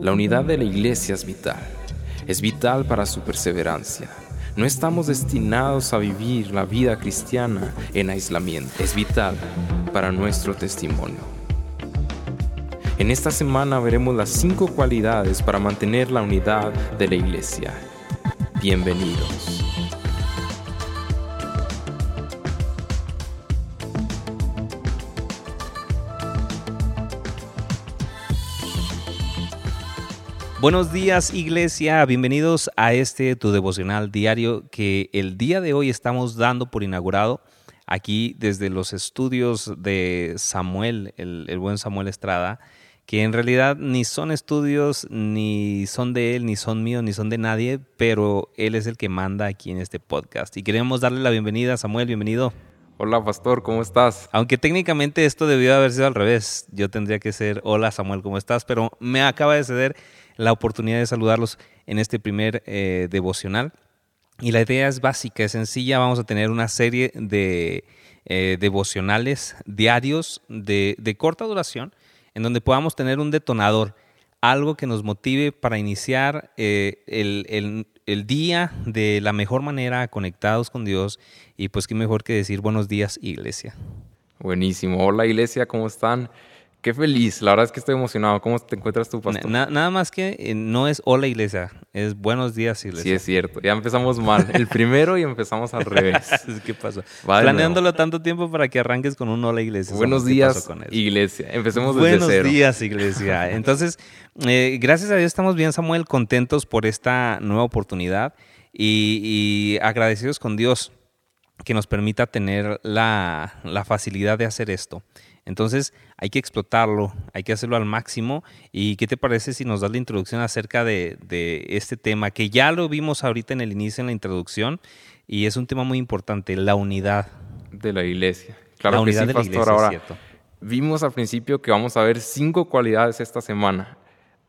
La unidad de la iglesia es vital. Es vital para su perseverancia. No estamos destinados a vivir la vida cristiana en aislamiento. Es vital para nuestro testimonio. En esta semana veremos las cinco cualidades para mantener la unidad de la iglesia. Bienvenidos. Buenos días iglesia, bienvenidos a este tu devocional diario que el día de hoy estamos dando por inaugurado aquí desde los estudios de Samuel, el, buen Samuel Estrada, que en realidad ni son estudios, ni son de él, ni son míos, ni son de nadie, pero él es el que manda aquí en este podcast. Y queremos darle la bienvenida, Samuel, bienvenido. Hola, pastor, ¿cómo estás? Aunque técnicamente esto debió haber sido al revés. Yo tendría que ser, hola Samuel, ¿cómo estás? Pero me acaba de ceder la oportunidad de saludarlos en este primer eh, devocional. Y la idea es básica, es sencilla. Vamos a tener una serie de eh, devocionales diarios de, corta duración en donde podamos tener un detonador, algo que nos motive para iniciar eh, el, el, día de la mejor manera, conectados con Dios. Y pues qué mejor que decir buenos días, iglesia. Buenísimo. Hola, iglesia, ¿cómo están? Qué feliz, la verdad es que estoy emocionado. ¿Cómo te encuentras tú, pastor? nada más que eh, no es hola iglesia, es buenos días iglesia. Sí, es cierto. Ya empezamos mal. El primero y empezamos al revés. ¿Qué pasó? Planeándolo tanto tiempo para que arranques con un hola iglesia. Buenos días iglesia. Empecemos desde buenos cero. Buenos días iglesia. Entonces, eh, gracias a Dios estamos bien, Samuel, contentos por esta nueva oportunidad y, y agradecidos con Dios que nos permita tener la, la facilidad de hacer esto. Entonces hay que explotarlo, hay que hacerlo al máximo. ¿Y qué te parece si nos das la introducción acerca de, este tema, que ya lo vimos ahorita en el inicio, en la introducción, y es un tema muy importante, la unidad. De la iglesia. Claro la unidad de la iglesia, Ahora, vimos al principio que vamos a ver cinco cualidades esta semana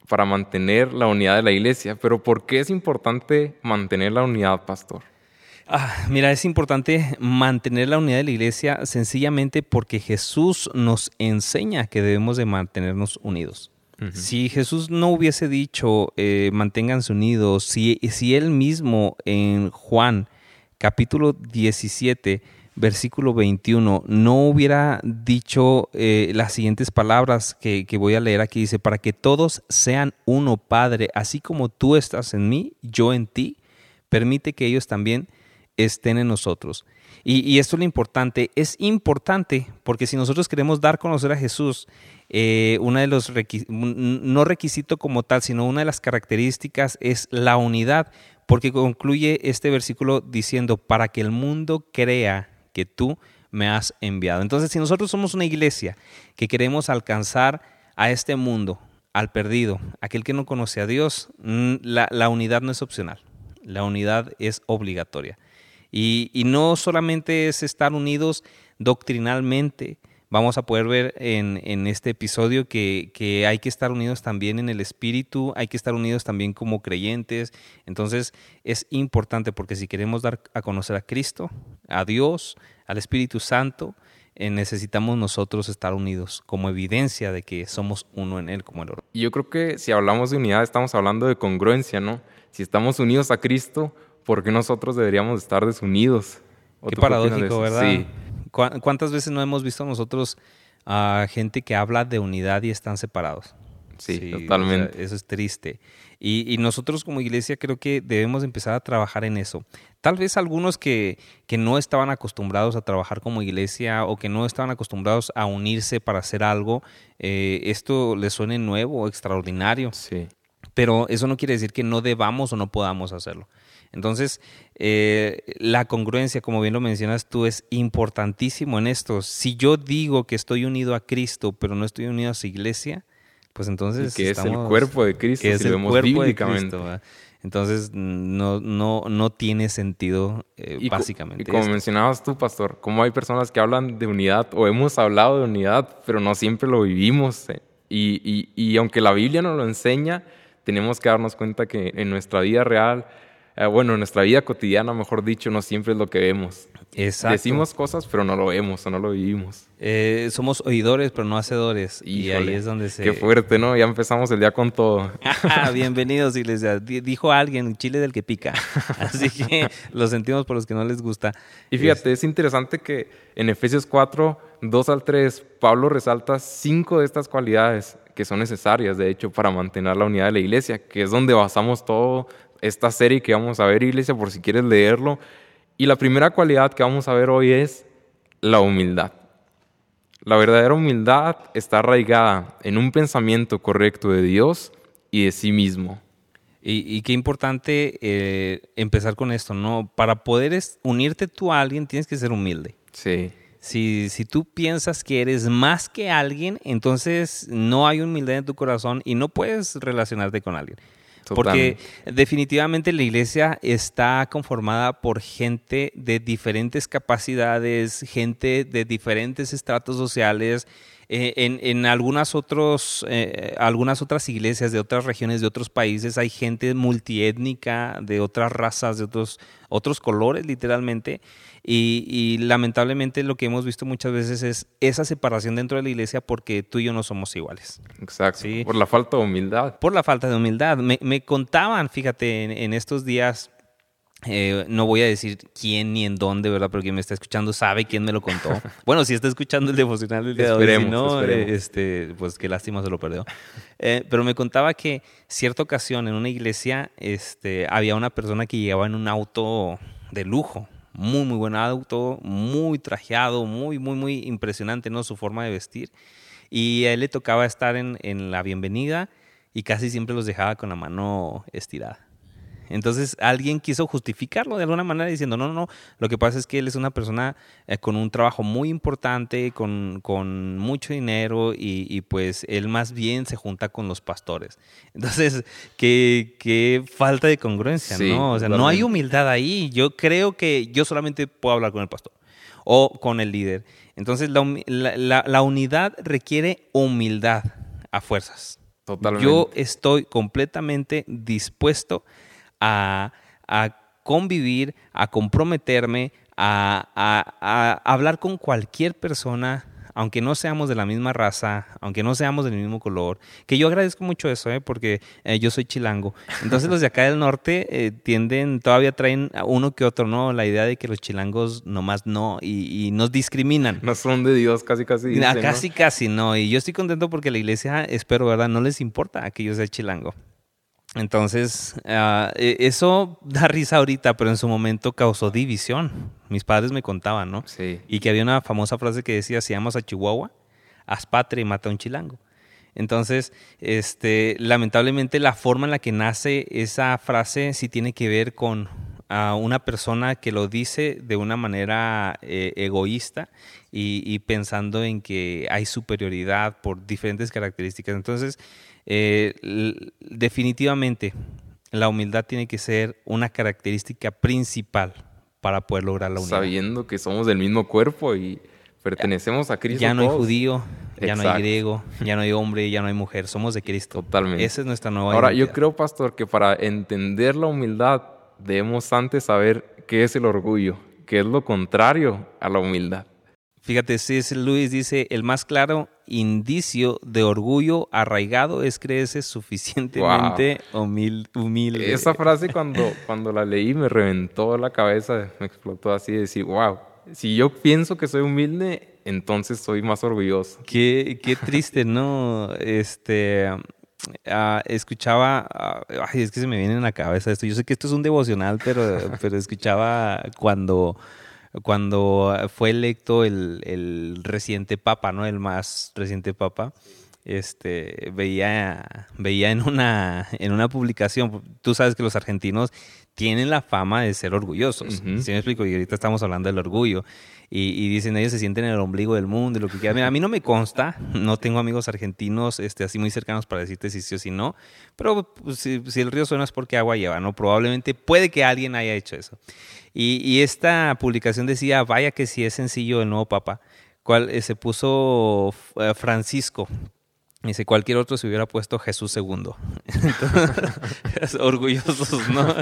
para mantener la unidad de la iglesia, pero ¿por qué es importante mantener la unidad, pastor? Ah, mira, es importante mantener la unidad de la iglesia sencillamente porque Jesús nos enseña que debemos de mantenernos unidos. Si Jesús no hubiese dicho eh, manténganse unidos, si, si él mismo en Juan capítulo 17, versículo 21, no hubiera dicho eh, las siguientes palabras que, que, voy a leer aquí, dice, para que todos sean uno, Padre, así como tú estás en mí, yo en ti, permite que ellos también estén en nosotros. Y, esto es lo importante. Es importante porque si nosotros queremos dar a conocer a Jesús, eh, una de los no requisito como tal, sino una de las características es la unidad, porque concluye este versículo diciendo, para que el mundo crea que tú me has enviado. Entonces, si nosotros somos una iglesia que queremos alcanzar a este mundo, al perdido, aquel que no conoce a Dios, la unidad no es opcional, la unidad es obligatoria. Y, no solamente es estar unidos doctrinalmente, vamos a poder ver en, este episodio que, hay que estar unidos también en el espíritu, hay que estar unidos también como creyentes. Entonces es importante porque si queremos dar a conocer a Cristo, a Dios, al Espíritu Santo, eh, necesitamos nosotros estar unidos como evidencia de que somos uno en Él como el oro. Yo creo que si hablamos de unidad estamos hablando de congruencia, ¿no? Si estamos unidos a Cristo, ¿por qué nosotros deberíamos estar desunidos? Qué paradójico, ¿verdad? Sí. ¿Cuántas veces no hemos visto nosotros a gente que habla de unidad y están separados? Sí, totalmente. eso es triste. Y, nosotros como iglesia creo que debemos empezar a trabajar en eso. Tal vez algunos que, que, no estaban acostumbrados a trabajar como iglesia o que no estaban acostumbrados a unirse para hacer algo, eh, esto les suene nuevo extraordinario. Sí. Pero eso no quiere decir que no debamos o no podamos hacerlo. Entonces, eh, la congruencia, como bien lo mencionas tú, es importantísimo en esto. Si yo digo que estoy unido a Cristo, pero no estoy unido a su iglesia, pues entonces... que es el cuerpo de Cristo, que es el cuerpo de Cristo. Entonces, no, no, no tiene sentido, eh, básicamente. Y como mencionabas tú, pastor, como hay personas que hablan de unidad o hemos hablado de unidad, pero no siempre lo vivimos. Eh, y, y, y aunque la Biblia nos lo enseña, tenemos que darnos cuenta que en nuestra vida real eh, bueno, en nuestra vida cotidiana, mejor dicho, no siempre es lo que vemos. Exacto. Decimos cosas, pero no lo vemos o no lo vivimos. Eh, somos oidores, pero no hacedores. y ahí es donde se... Qué fuerte, ¿no? Ya empezamos el día con todo. Bienvenidos, iglesia. Dijo alguien, chile del que pica. Así que lo sentimos por los que no les gusta. Y fíjate, es interesante que en Efesios 4, 2 al 3, Pablo resalta cinco de estas cualidades que son necesarias, de hecho, para mantener la unidad de la iglesia, que es donde basamos todo esta serie que vamos a ver, iglesia, por si quieres leerlo. Y la primera cualidad que vamos a ver hoy es la humildad. La verdadera humildad está arraigada en un pensamiento correcto de Dios y de sí mismo. Y, qué importante eh, empezar con esto, ¿no? Para poder unirte tú a alguien tienes que ser humilde. Sí. Si, si tú piensas que eres más que alguien, entonces no hay humildad en tu corazón y no puedes relacionarte con alguien. Porque definitivamente la iglesia está conformada por gente de diferentes capacidades, gente de diferentes estratos sociales. Eh, en, algunas, otros, eh, algunas otras iglesias de otras regiones, de otros países, hay gente multiétnica, de otras razas, de otros, otros colores, literalmente. Y, lamentablemente lo que hemos visto muchas veces es esa separación dentro de la iglesia porque tú y yo no somos iguales. Exacto. Por la falta de humildad. Por la falta de humildad. Me, contaban, fíjate, en, estos días, eh, no voy a decir quién ni en dónde, ¿verdad? Pero quien me está escuchando sabe quién me lo contó. bueno, si está escuchando el devocional del día de hoy, si no, eh, este, pues qué lástima se lo perdió. Eh, pero me contaba que cierta ocasión en una iglesia este, había una persona que llegaba en un auto de lujo, muy, muy buen auto, muy trajeado, muy, muy, muy impresionante, ¿no? Su forma de vestir. Y a él le tocaba estar en, en la bienvenida y casi siempre los dejaba con la mano estirada. Entonces alguien quiso justificarlo de alguna manera diciendo, no, no, no, lo que pasa es que él es una persona eh, con un trabajo muy importante, con, con mucho dinero y, pues él más bien se junta con los pastores. Entonces, qué, qué falta de congruencia, ¿no? O sea, no hay humildad ahí. Yo creo que yo solamente puedo hablar con el pastor o con el líder. Entonces, la, la unidad requiere humildad a fuerzas. Totalmente. Yo estoy completamente dispuesto a, convivir, a comprometerme, a, hablar con cualquier persona, aunque no seamos de la misma raza, aunque no seamos del mismo color, que yo agradezco mucho eso, ¿eh? porque eh, yo soy chilango. Entonces los de acá del norte eh, tienden, todavía traen uno que otro, ¿no? La idea de que los chilangos nomás no, y, nos discriminan. No son de Dios, casi casi. casi casi no, y yo estoy contento porque la iglesia, espero, ¿verdad? No les importa que yo sea chilango. Entonces, e, eso da risa ahorita, pero en su momento causó división. Mis padres me contaban, ¿no? Sí. Y que había una famosa frase que decía, si amas a Chihuahua, haz patria y mata a un chilango. Entonces, este, lamentablemente la forma en la que nace esa frase sí tiene que ver con ah, una persona que lo dice de una manera eh, egoísta y, y pensando en que hay superioridad por diferentes características. Entonces, eh, definitivamente, la humildad tiene que ser una característica principal para poder lograr la unidad. Sabiendo que somos del mismo cuerpo y pertenecemos a Cristo. Ya no hay judío, ya no hay griego, ya no hay hombre, ya no hay mujer, somos de Cristo. Totalmente. Esa es nuestra nueva Ahora, yo creo, pastor, que para entender la humildad debemos antes saber qué es el orgullo, que es lo contrario a la humildad. Fíjate, C.S. Luis dice, el más claro indicio de orgullo arraigado es creerse suficientemente humilde. Esa frase cuando, cuando la leí me reventó la cabeza, me explotó así de decir, wow, si yo pienso que soy humilde, entonces soy más orgulloso. Qué, qué triste, ¿no? Este... Ah, escuchaba, ah, ay, es que se me viene en la cabeza esto. Yo sé que esto es un devocional, pero, pero escuchaba cuando cuando fue electo el, el reciente papa, ¿no? El más reciente papa este, veía, veía en, una, en una publicación, tú sabes que los argentinos tienen la fama de ser orgullosos, ¿sí me explico? Y ahorita estamos hablando del orgullo. Y, dicen, ellos se sienten en el ombligo del mundo y lo que quieran. a mí no me consta, no tengo amigos argentinos este, así muy cercanos para decirte si sí o si no, pero pues, si, si, el río suena es porque agua lleva, ¿no? Probablemente puede que alguien haya hecho eso. Y, esta publicación decía, vaya que si es sencillo el nuevo papa, cual eh, se puso eh, Francisco. Dice, cualquier otro se hubiera puesto Jesús segundo. orgullosos, ¿no?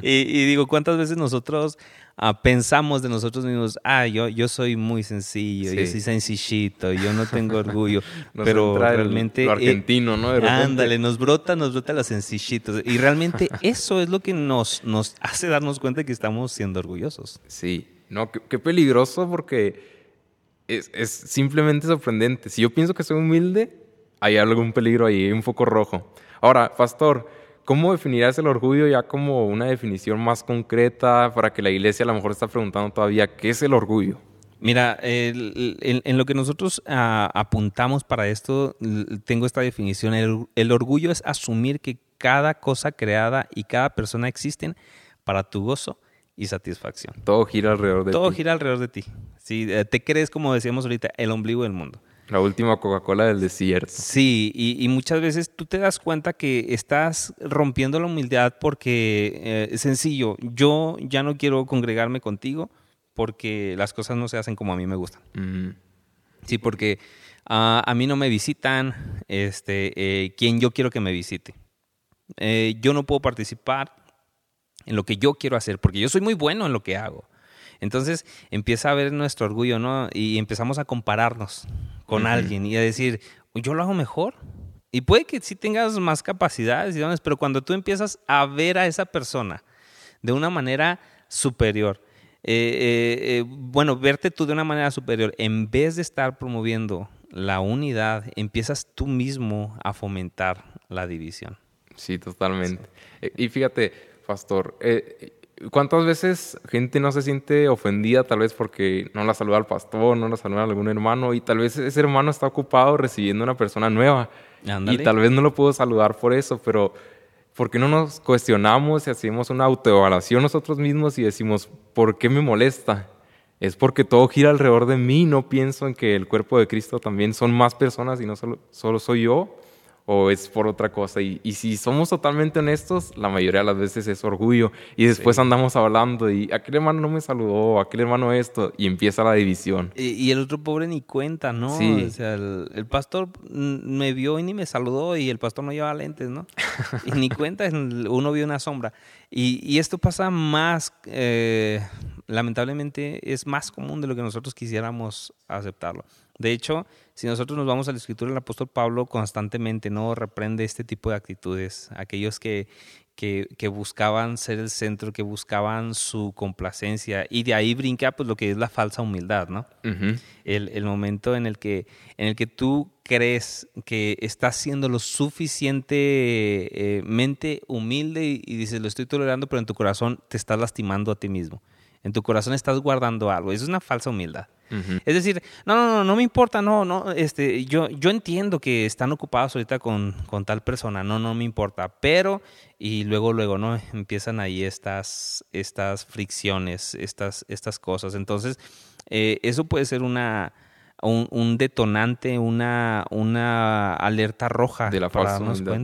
Y, digo, ¿cuántas veces nosotros ah, pensamos de nosotros mismos, ah, yo, yo soy muy sencillo, yo soy sencillito, yo no tengo orgullo, pero realmente... lo argentino, ¿no? ándale, nos brota, nos brota los sencillitos. Y realmente eso es lo que nos, nos hace darnos cuenta que estamos siendo orgullosos. Sí, no, qué, peligroso porque es, es simplemente sorprendente. Si yo pienso que soy humilde hay algún peligro ahí, un foco rojo. Ahora, pastor, ¿cómo definirías el orgullo ya como una definición más concreta para que la iglesia a lo mejor está preguntando todavía qué es el orgullo? Mira, en, lo que nosotros ah, apuntamos para esto, tengo esta definición. El, orgullo es asumir que cada cosa creada y cada persona existen para tu gozo y satisfacción. Todo gira alrededor de ti. Todo gira alrededor de ti. Si eh, te crees, como decíamos ahorita, el ombligo del mundo. La última Coca-Cola del desierto. Sí, y, muchas veces tú te das cuenta que estás rompiendo la humildad porque eh, es sencillo, yo ya no quiero congregarme contigo porque las cosas no se hacen como a mí me gustan. Sí, porque ah, a mí no me visitan este, eh, quien yo quiero que me visite. Eh, yo no puedo participar en lo que yo quiero hacer porque yo soy muy bueno en lo que hago. Entonces empieza a ver nuestro orgullo, ¿no? Y empezamos a compararnos con alguien y a decir, yo lo hago mejor. Y puede que sí tengas más capacidades, pero cuando tú empiezas a ver a esa persona de una manera superior, eh, eh, eh, bueno, verte tú de una manera superior, en vez de estar promoviendo la unidad, empiezas tú mismo a fomentar la división. Sí, totalmente. Y fíjate, Pastor, ¿Cuántas veces gente no se siente ofendida tal vez porque no la saluda al pastor, no la saluda a algún hermano y tal vez ese hermano está ocupado recibiendo una persona nueva y tal vez no lo puedo saludar por eso, pero ¿por qué no nos cuestionamos y hacemos una autoevaluación nosotros mismos y decimos, ¿por qué me molesta? Es porque todo gira alrededor de mí, no pienso en que el cuerpo de Cristo también son más personas y no solo, solo soy yo o es por otra cosa. Y, si somos totalmente honestos, la mayoría de las veces es orgullo. Y después andamos hablando y aquel hermano no me saludó, aquel hermano esto, y empieza la división. Y, el otro pobre ni cuenta, ¿no? O sea, el, pastor me vio y ni me saludó y el pastor no lleva lentes, ¿no? y ni cuenta, uno vio una sombra. Y, esto pasa más, eh, lamentablemente, es más común de lo que nosotros quisiéramos aceptarlo. De hecho, si nosotros nos vamos a la escritura, el apóstol Pablo constantemente no reprende este tipo de actitudes, aquellos que, que, buscaban ser el centro, que buscaban su complacencia, y de ahí brinca pues lo que es la falsa humildad, ¿no? el, momento en el, que, en el que tú crees que estás siendo lo suficientemente humilde y, y dices, lo estoy tolerando, pero en tu corazón te estás lastimando a ti mismo. En tu corazón estás guardando algo. Eso es una falsa humildad. Es decir, no, no, no, no me importa, no, no, este, yo, yo entiendo que están ocupados ahorita con, con tal persona, no, no me importa, pero, y luego, luego, ¿no? Empiezan ahí estas, estas fricciones, estas, estas cosas. Entonces, eh, eso puede ser una, un, detonante, una, una alerta roja de la falsa humildad.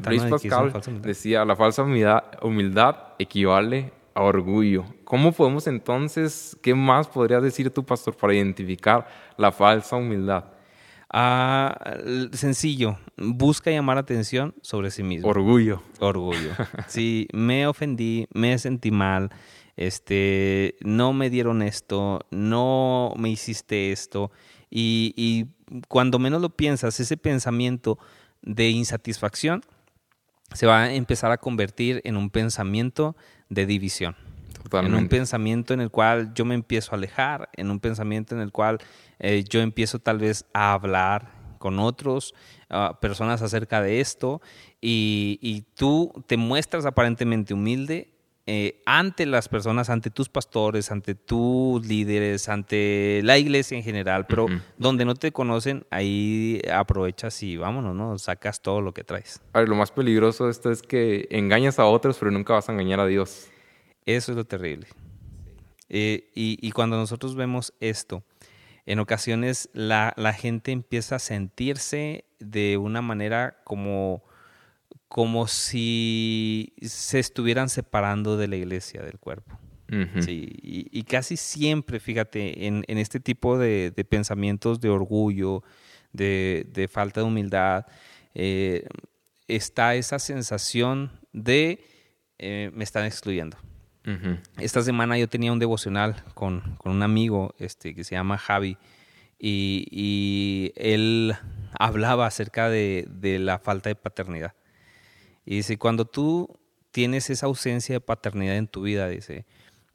decía, la falsa humildad, humildad equivale orgullo. ¿Cómo podemos entonces, qué más podrías decir tú, pastor, para identificar la falsa humildad? Ah, sencillo, busca llamar atención sobre sí mismo. Orgullo. Orgullo. Sí, me ofendí, me sentí mal, este, no me dieron esto, no me hiciste esto. Y, y cuando menos lo piensas, ese pensamiento de insatisfacción se va a empezar a convertir en un pensamiento de división. En un pensamiento en el cual yo me empiezo a alejar, en un pensamiento en el cual eh, yo empiezo tal vez a hablar con otros ah, personas acerca de esto y, tú te muestras aparentemente humilde eh, ante las personas, ante tus pastores, ante tus líderes, ante la iglesia en general, pero donde no te conocen, ahí aprovechas y vámonos, ¿no? Sacas todo lo que traes. A ver, lo más peligroso de esto es que engañas a otros, pero nunca vas a engañar a Dios. Eso es lo terrible. Eh, y, cuando nosotros vemos esto, en ocasiones la, gente empieza a sentirse de una manera como, como si se estuvieran separando de la iglesia, del cuerpo. y, casi siempre, fíjate, en, este tipo de, pensamientos de orgullo, de, falta de humildad, eh, está esa sensación de eh, me están excluyendo. Esta semana yo tenía un devocional con, un amigo este, que se llama Javi y, él hablaba acerca de, de, la falta de paternidad. Y dice, cuando tú tienes esa ausencia de paternidad en tu vida, dice,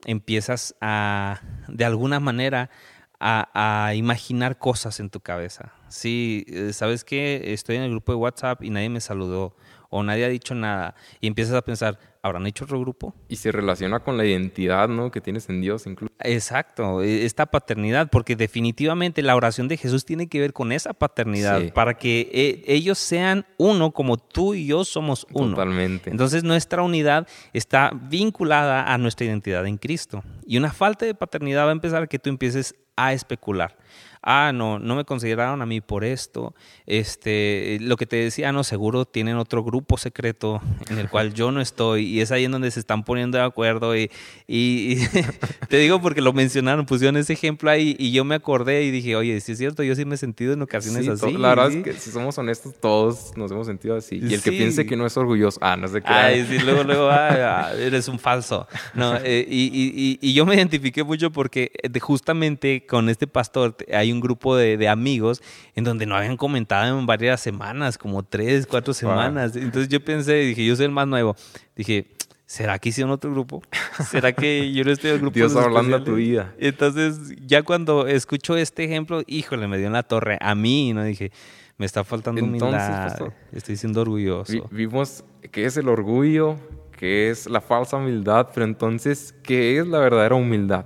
empiezas a, de alguna manera, a, a, imaginar cosas en tu cabeza. Sí, eh, ¿sabes qué? Estoy en el grupo de WhatsApp y nadie me saludó o nadie ha dicho nada. Y empiezas a pensar, ¿habrán hecho otro grupo? Y se relaciona con la identidad, ¿no? Que tienes en Dios incluso. Exacto, e, esta paternidad, porque definitivamente la oración de Jesús tiene que ver con esa paternidad, para que e, ellos sean uno como tú y yo somos uno. Totalmente. Entonces nuestra unidad está vinculada a nuestra identidad en Cristo. Y una falta de paternidad va a empezar a que tú empieces a especular ah, no, no me consideraron a mí por esto. Este, lo que te decía, no, seguro tienen otro grupo secreto en el cual yo no estoy y es ahí en donde se están poniendo de acuerdo y, y, te digo porque lo mencionaron, pusieron ese ejemplo ahí y yo me acordé y dije, oye, si es cierto, yo sí me he sentido en ocasiones así. La verdad es que si somos honestos, todos nos hemos sentido así. Y el que piense que no es orgulloso, ah, no sé qué. Ay, sí, luego, luego, ah, eres un falso. No, eh, y, y, yo me identifiqué mucho porque justamente con este pastor hay un grupo de, amigos en donde no habían comentado en varias semanas, como tres, cuatro semanas. Entonces yo pensé, dije, yo soy el más nuevo. Dije, ¿será que hicieron otro grupo? ¿Será que yo no estoy en el grupo? Dios hablando a tu vida. Entonces, ya cuando escucho este ejemplo, híjole, me dio en la torre. A mí, ¿no? Dije, me está faltando Entonces, humildad. Estoy siendo orgulloso. vimos qué es el orgullo, qué es la falsa humildad, pero entonces, ¿qué es la verdadera humildad?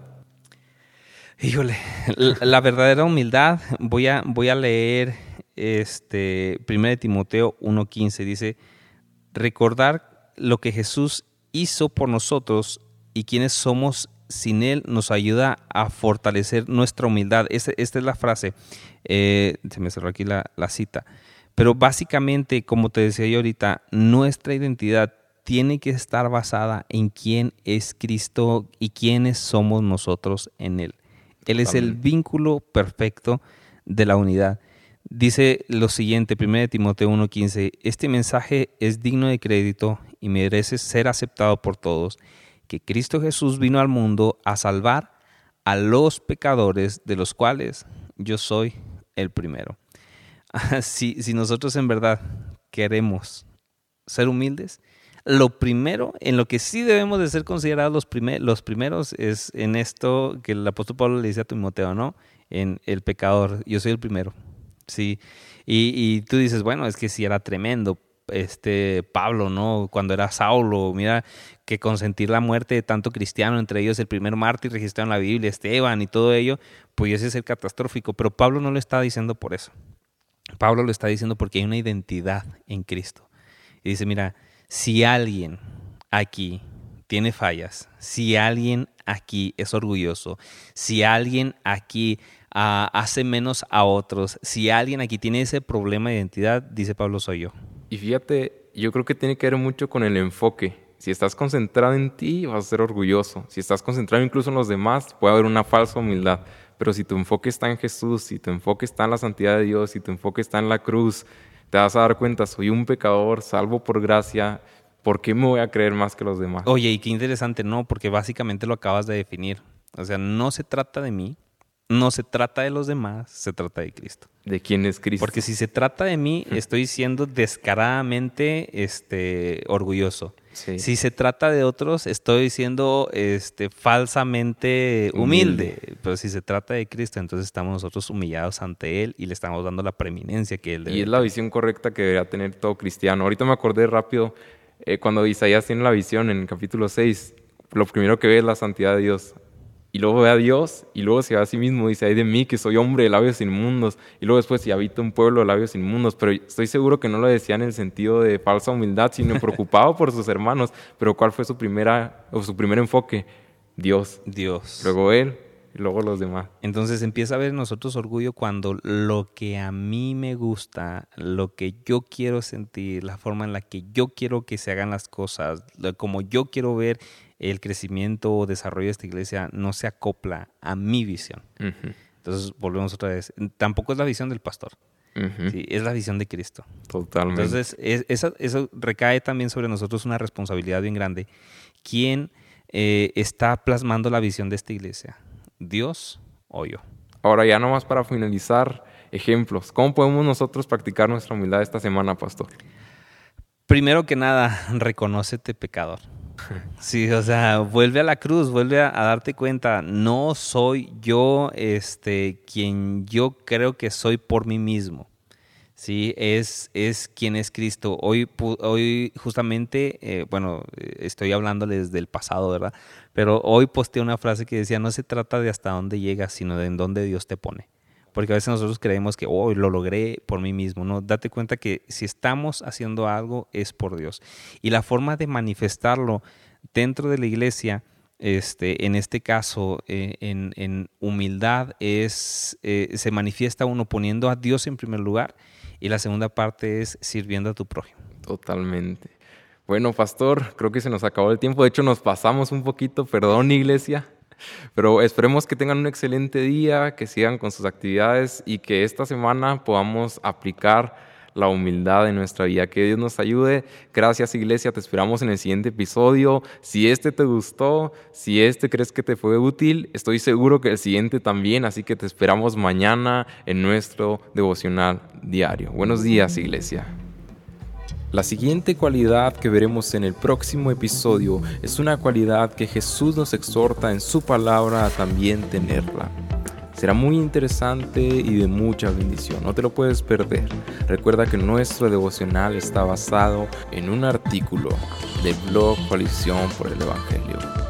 Híjole, la, verdadera humildad, voy a, voy a leer este 1 Timoteo 1.15, dice, recordar lo que Jesús hizo por nosotros y quienes somos sin Él nos ayuda a fortalecer nuestra humildad. Esta, es la frase, eh, se me cerró aquí la, la cita. Pero básicamente, como te decía yo ahorita, nuestra identidad tiene que estar basada en quién es Cristo y quiénes somos nosotros en Él. Él es el vínculo perfecto de la unidad. Dice lo siguiente, 1 Timoteo 1:15, este mensaje es digno de crédito y merece ser aceptado por todos, que Cristo Jesús vino al mundo a salvar a los pecadores, de los cuales yo soy el primero. si, si nosotros en verdad queremos ser humildes, lo primero, en lo que sí debemos de ser considerados los, los primeros es en esto que el apóstol Pablo le dice a Timoteo, ¿no? En el pecador, yo soy el primero, ¿sí? Y, y tú dices, bueno, es que sí era tremendo, este Pablo, ¿no? Cuando era Saulo, mira que consentir la muerte de tanto cristiano, entre ellos el primer mártir registrado en la Biblia, Esteban y todo ello, pues ese es el catastrófico. Pero Pablo no lo está diciendo por eso. Pablo lo está diciendo porque hay una identidad en Cristo. Y dice, mira, si alguien aquí tiene fallas, si alguien aquí es orgulloso, si alguien aquí ah, hace menos a otros, si alguien aquí tiene ese problema de identidad, dice Pablo, soy yo. Y fíjate, yo creo que tiene que ver mucho con el enfoque. Si estás concentrado en ti, vas a ser orgulloso. Si estás concentrado incluso en los demás, puede haber una falsa humildad. Pero si tu enfoque está en Jesús, si tu enfoque está en la santidad de Dios, si tu enfoque está en la cruz, te vas a dar cuenta, soy un pecador, salvo por gracia, ¿por qué me voy a creer más que los demás? Oye, y qué interesante, ¿no? Porque básicamente lo acabas de definir. O sea, no se trata de mí, no se trata de los demás, se trata de Cristo. ¿De quién es Cristo? Porque si se trata de mí, estoy siendo descaradamente este, orgulloso. Si se trata de otros, estoy siendo este, falsamente humilde. Pero si se trata de Cristo, entonces estamos nosotros humillados ante Él y le estamos dando la preeminencia que Él debe. Y es la visión correcta que debería tener todo cristiano. Ahorita me acordé rápido, eh, cuando Isaías tiene la visión en el capítulo 6, lo primero que ve es la santidad de Dios y luego ve a Dios y luego se va a sí mismo, dice, ay de mí que soy hombre de labios inmundos, y luego después si habito un pueblo de labios inmundos, pero estoy seguro que no lo decía en el sentido de falsa humildad, sino preocupado por sus hermanos, pero ¿cuál fue su, primera, o su primer enfoque? Dios. Dios. Luego Él, y luego los demás. Entonces empieza a ver nosotros orgullo cuando lo que a mí me gusta, lo que yo quiero sentir, la forma en la que yo quiero que se hagan las cosas, como yo quiero ver el crecimiento o desarrollo de esta iglesia no se acopla a mi visión. Entonces volvemos otra vez. Tampoco es la visión del pastor. es la visión de Cristo. Totalmente. Entonces, eso, eso, recae también sobre nosotros una responsabilidad bien grande. ¿Quién eh, está plasmando la visión de esta iglesia? ¿Dios o yo? Ahora ya nomás para finalizar, ejemplos. ¿Cómo podemos nosotros practicar nuestra humildad esta semana, pastor? Primero que nada, reconócete pecador. Sí, o sea, vuelve a la cruz, vuelve a, darte cuenta, no soy yo este, quien yo creo que soy por mí mismo. Sí, es, es quien es Cristo. Hoy, hoy justamente, eh, bueno, estoy hablándoles del pasado, ¿verdad? Pero hoy posteé una frase que decía, no se trata de hasta dónde llegas, sino de en dónde Dios te pone. Porque a veces nosotros creemos que, oh, lo logré por mí mismo. No, date cuenta que si estamos haciendo algo es por Dios. Y la forma de manifestarlo dentro de la iglesia, este, en este caso, eh, en, humildad, es, eh, se manifiesta uno poniendo a Dios en primer lugar y la segunda parte es sirviendo a tu prójimo. Totalmente. Bueno, pastor, creo que se nos acabó el tiempo. De hecho, nos pasamos un poquito. Perdón, iglesia. Pero esperemos que tengan un excelente día, que sigan con sus actividades y que esta semana podamos aplicar la humildad en nuestra vida. Que Dios nos ayude. Gracias Iglesia, te esperamos en el siguiente episodio. Si este te gustó, si este crees que te fue útil, estoy seguro que el siguiente también, así que te esperamos mañana en nuestro devocional diario. Buenos días Iglesia. La siguiente cualidad que veremos en el próximo episodio es una cualidad que Jesús nos exhorta en su palabra a también tenerla. Será muy interesante y de mucha bendición, no te lo puedes perder. Recuerda que nuestro devocional está basado en un artículo del blog Coalición por el Evangelio.